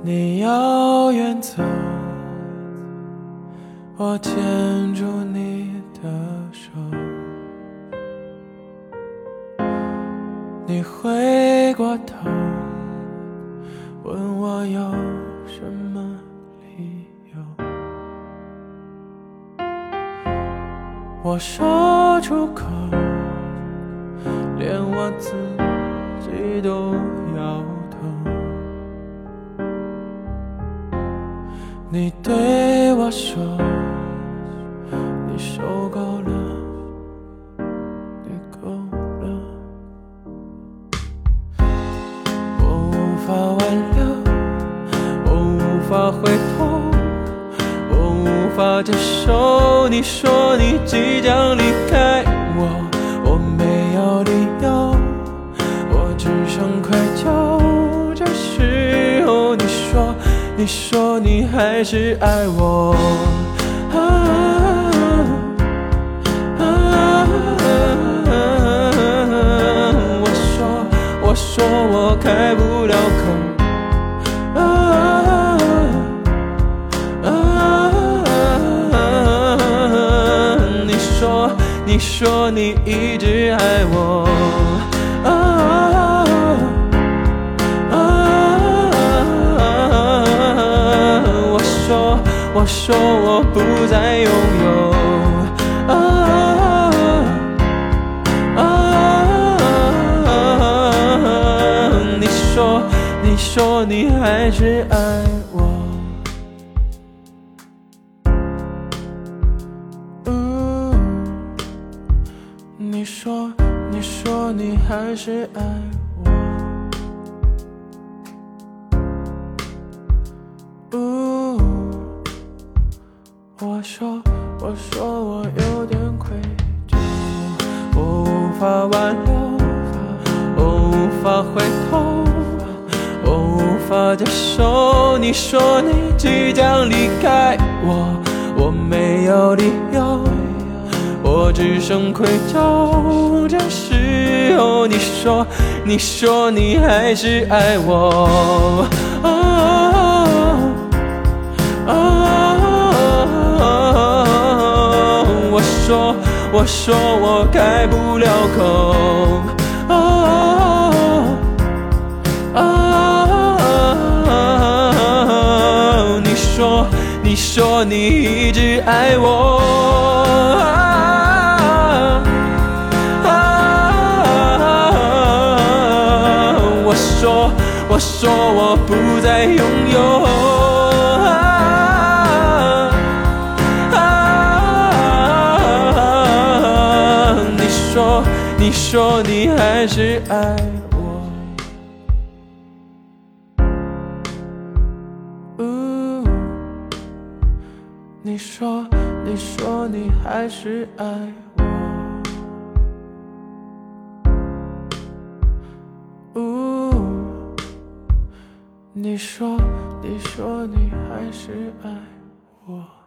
你要远走，我牵住你的手。你回过头，问我有什么理由。我说出口，连我自己都要你对我说，你受够了，你够了，我无法挽留，我无法回头，我无法接受。你说你即将离开我，你说你还是爱我，啊我说我说我开不了口，啊啊你说你说你一直爱我，我说我不再拥有，你说你说你还是爱我，你说你说你还是爱我。我说，我说我有点愧疚，我无法挽留，我无法回头，我无法接受。你说你即将离开我，我没有理由，我只剩愧疚。这时候你说，你说你还是爱我。说，我说我开不了口。你说，你说你一直爱我。我说，我说我不再拥有。你说你还是爱我，你说你说你还是爱我，你说你说你还是爱我。